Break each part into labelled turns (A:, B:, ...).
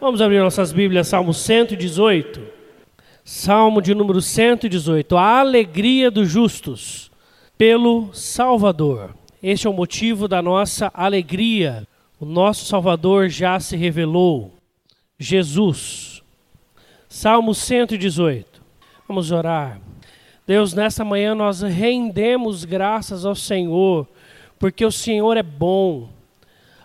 A: Vamos abrir nossas Bíblias, Salmo 118. Salmo de número 118. A alegria dos justos pelo Salvador. Este é o motivo da nossa alegria. O nosso Salvador já se revelou. Jesus. Salmo 118. Vamos orar. Deus, nessa manhã nós rendemos graças ao Senhor, porque o Senhor é bom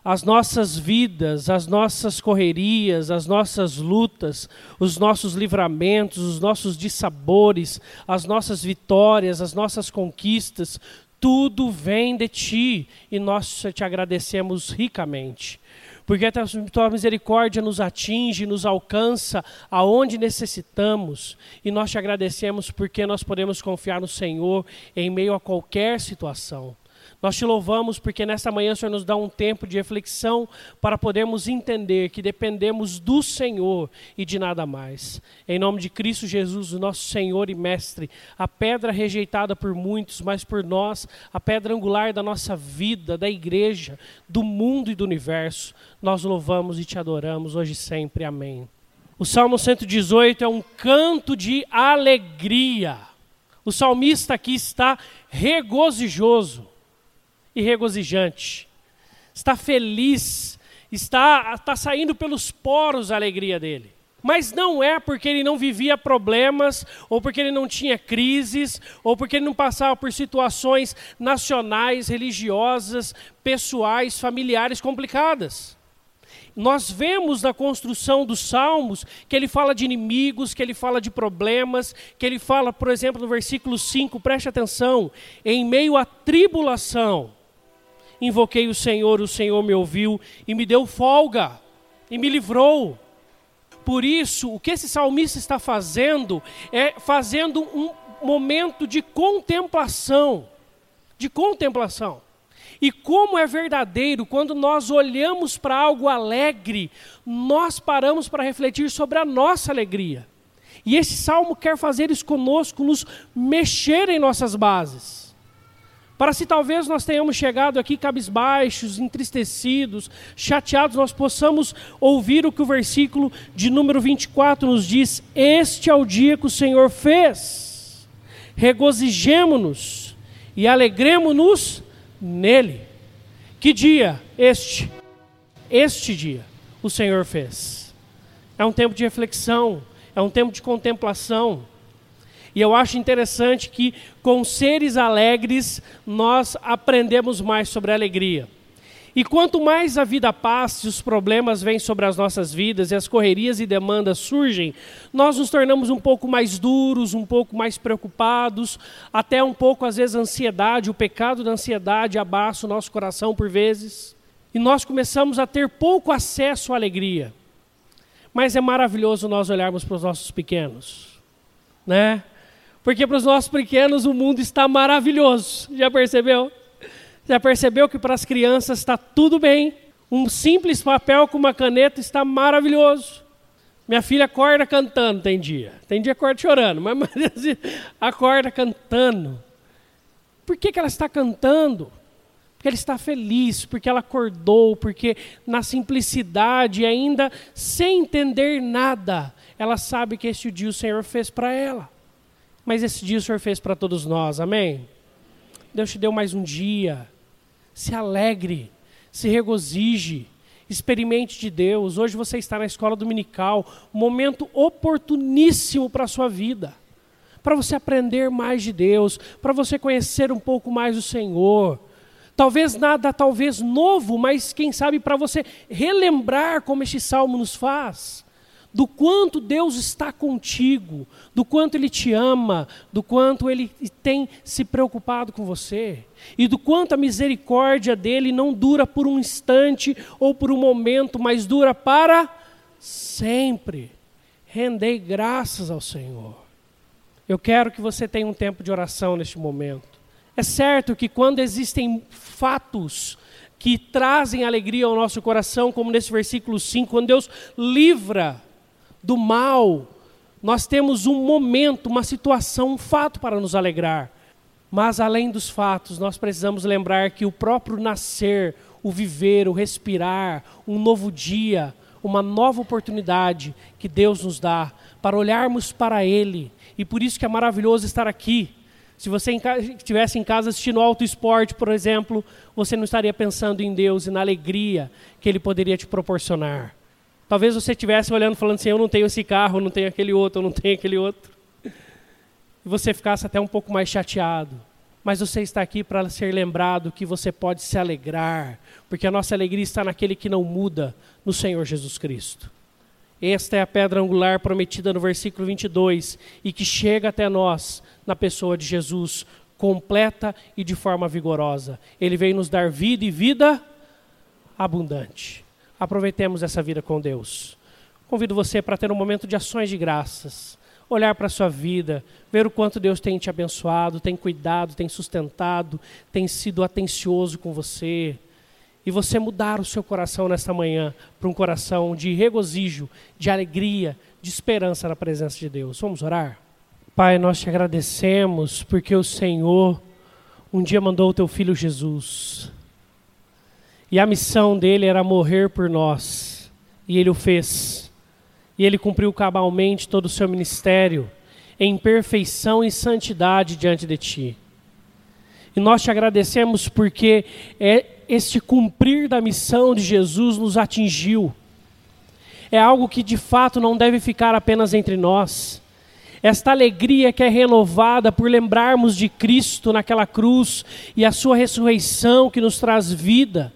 A: as nossas vidas, as nossas correrias, as nossas lutas, os nossos livramentos, os nossos dissabores, as nossas vitórias, as nossas conquistas, tudo vem de ti e nós te agradecemos ricamente. Porque a tua misericórdia nos atinge, nos alcança aonde necessitamos, e nós te agradecemos porque nós podemos confiar no Senhor em meio a qualquer situação. Nós te louvamos porque nesta manhã o Senhor nos dá um tempo de reflexão para podermos entender que dependemos do Senhor e de nada mais. Em nome de Cristo Jesus, nosso Senhor e Mestre, a pedra rejeitada por muitos, mas por nós, a pedra angular da nossa vida, da igreja, do mundo e do universo, nós louvamos e te adoramos hoje e sempre. Amém. O Salmo 118 é um canto de alegria. O salmista aqui está regozijoso e regozijante. Está feliz, está, está saindo pelos poros a alegria dele. Mas não é porque ele não vivia problemas, ou porque ele não tinha crises, ou porque ele não passava por situações nacionais, religiosas, pessoais, familiares complicadas. Nós vemos na construção dos salmos que ele fala de inimigos, que ele fala de problemas, que ele fala, por exemplo, no versículo 5, preste atenção, em meio à tribulação invoquei o Senhor, o Senhor me ouviu e me deu folga e me livrou. Por isso, o que esse salmista está fazendo é fazendo um momento de contemplação, de contemplação. E como é verdadeiro, quando nós olhamos para algo alegre, nós paramos para refletir sobre a nossa alegria. E esse salmo quer fazer isso conosco, nos mexer em nossas bases. Para se talvez nós tenhamos chegado aqui cabisbaixos, entristecidos, chateados, nós possamos ouvir o que o versículo de número 24 nos diz: Este é o dia que o Senhor fez, regozijemo-nos e alegremo-nos nele. Que dia este? Este dia o Senhor fez. É um tempo de reflexão, é um tempo de contemplação e eu acho interessante que com seres alegres nós aprendemos mais sobre a alegria. E quanto mais a vida passa e os problemas vêm sobre as nossas vidas e as correrias e demandas surgem, nós nos tornamos um pouco mais duros, um pouco mais preocupados, até um pouco, às vezes, a ansiedade, o pecado da ansiedade abaça o nosso coração por vezes. E nós começamos a ter pouco acesso à alegria. Mas é maravilhoso nós olharmos para os nossos pequenos, né? Porque para os nossos pequenos o mundo está maravilhoso. Já percebeu? Já percebeu que para as crianças está tudo bem? Um simples papel com uma caneta está maravilhoso. Minha filha acorda cantando, tem dia. Tem dia acorda chorando, mas, mas acorda cantando. Por que, que ela está cantando? Porque ela está feliz, porque ela acordou, porque na simplicidade, ainda sem entender nada, ela sabe que este dia o Senhor fez para ela. Mas esse dia o Senhor fez para todos nós, amém? Deus te deu mais um dia. Se alegre, se regozije, experimente de Deus. Hoje você está na escola dominical, momento oportuníssimo para a sua vida. Para você aprender mais de Deus, para você conhecer um pouco mais o Senhor. Talvez nada, talvez novo, mas quem sabe para você relembrar como este salmo nos faz do quanto Deus está contigo, do quanto Ele te ama, do quanto Ele tem se preocupado com você, e do quanto a misericórdia dele não dura por um instante ou por um momento, mas dura para sempre. Rendei graças ao Senhor. Eu quero que você tenha um tempo de oração neste momento. É certo que quando existem fatos que trazem alegria ao nosso coração, como nesse versículo 5, quando Deus livra do mal, nós temos um momento, uma situação, um fato para nos alegrar. Mas além dos fatos, nós precisamos lembrar que o próprio nascer, o viver, o respirar, um novo dia, uma nova oportunidade que Deus nos dá para olharmos para Ele. E por isso que é maravilhoso estar aqui. Se você estivesse em casa assistindo Auto Esporte, por exemplo, você não estaria pensando em Deus e na alegria que Ele poderia te proporcionar. Talvez você estivesse olhando falando assim, eu não tenho esse carro, eu não tenho aquele outro, eu não tenho aquele outro. E você ficasse até um pouco mais chateado. Mas você está aqui para ser lembrado que você pode se alegrar, porque a nossa alegria está naquele que não muda, no Senhor Jesus Cristo. Esta é a pedra angular prometida no versículo 22 e que chega até nós na pessoa de Jesus, completa e de forma vigorosa. Ele veio nos dar vida e vida abundante. Aproveitemos essa vida com Deus. Convido você para ter um momento de ações de graças, olhar para a sua vida, ver o quanto Deus tem te abençoado, tem cuidado, tem sustentado, tem sido atencioso com você e você mudar o seu coração nesta manhã para um coração de regozijo, de alegria, de esperança na presença de Deus. Vamos orar? Pai, nós te agradecemos porque o Senhor um dia mandou o teu filho Jesus. E a missão dele era morrer por nós. E ele o fez. E ele cumpriu cabalmente todo o seu ministério em perfeição e santidade diante de ti. E nós te agradecemos porque é este cumprir da missão de Jesus nos atingiu. É algo que de fato não deve ficar apenas entre nós. Esta alegria que é renovada por lembrarmos de Cristo naquela cruz e a sua ressurreição que nos traz vida,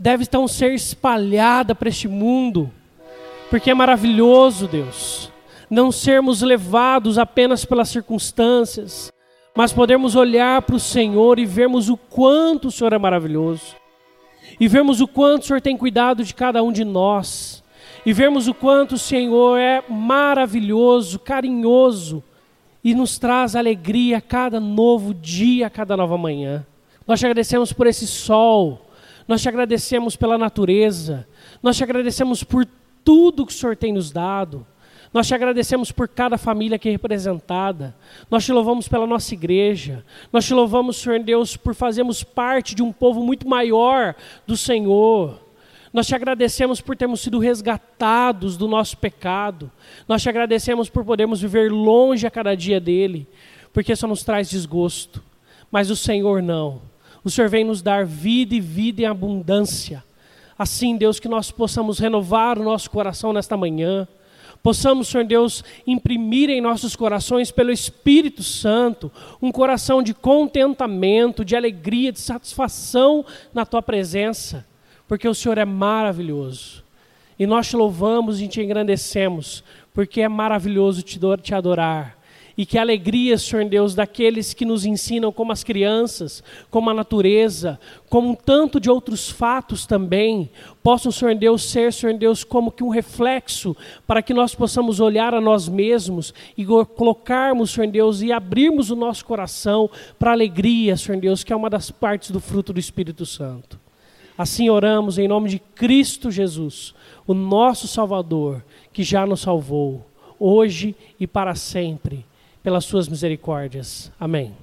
A: deve então ser espalhada para este mundo, porque é maravilhoso, Deus, não sermos levados apenas pelas circunstâncias, mas podermos olhar para o Senhor e vermos o quanto o Senhor é maravilhoso, e vermos o quanto o Senhor tem cuidado de cada um de nós, e vermos o quanto o Senhor é maravilhoso, carinhoso, e nos traz alegria a cada novo dia, a cada nova manhã. Nós te agradecemos por esse sol, nós te agradecemos pela natureza, nós te agradecemos por tudo que o Senhor tem nos dado. Nós te agradecemos por cada família aqui representada. Nós te louvamos pela nossa igreja. Nós te louvamos, Senhor Deus, por fazermos parte de um povo muito maior do Senhor. Nós te agradecemos por termos sido resgatados do nosso pecado. Nós te agradecemos por podermos viver longe a cada dia dele, porque isso nos traz desgosto. Mas o Senhor não. O Senhor vem nos dar vida e vida em abundância. Assim, Deus, que nós possamos renovar o nosso coração nesta manhã Possamos, Senhor Deus, imprimir em nossos corações, pelo Espírito Santo, um coração de contentamento, de alegria, de satisfação na Tua presença, porque o Senhor é maravilhoso. E nós te louvamos e te engrandecemos, porque é maravilhoso te adorar e que alegria, Senhor Deus, daqueles que nos ensinam como as crianças, como a natureza, como um tanto de outros fatos também, possam, Senhor Deus, ser, Senhor Deus, como que um reflexo para que nós possamos olhar a nós mesmos e colocarmos, Senhor Deus, e abrirmos o nosso coração para a alegria, Senhor Deus, que é uma das partes do fruto do Espírito Santo. Assim oramos em nome de Cristo Jesus, o nosso Salvador, que já nos salvou, hoje e para sempre pelas suas misericórdias. Amém.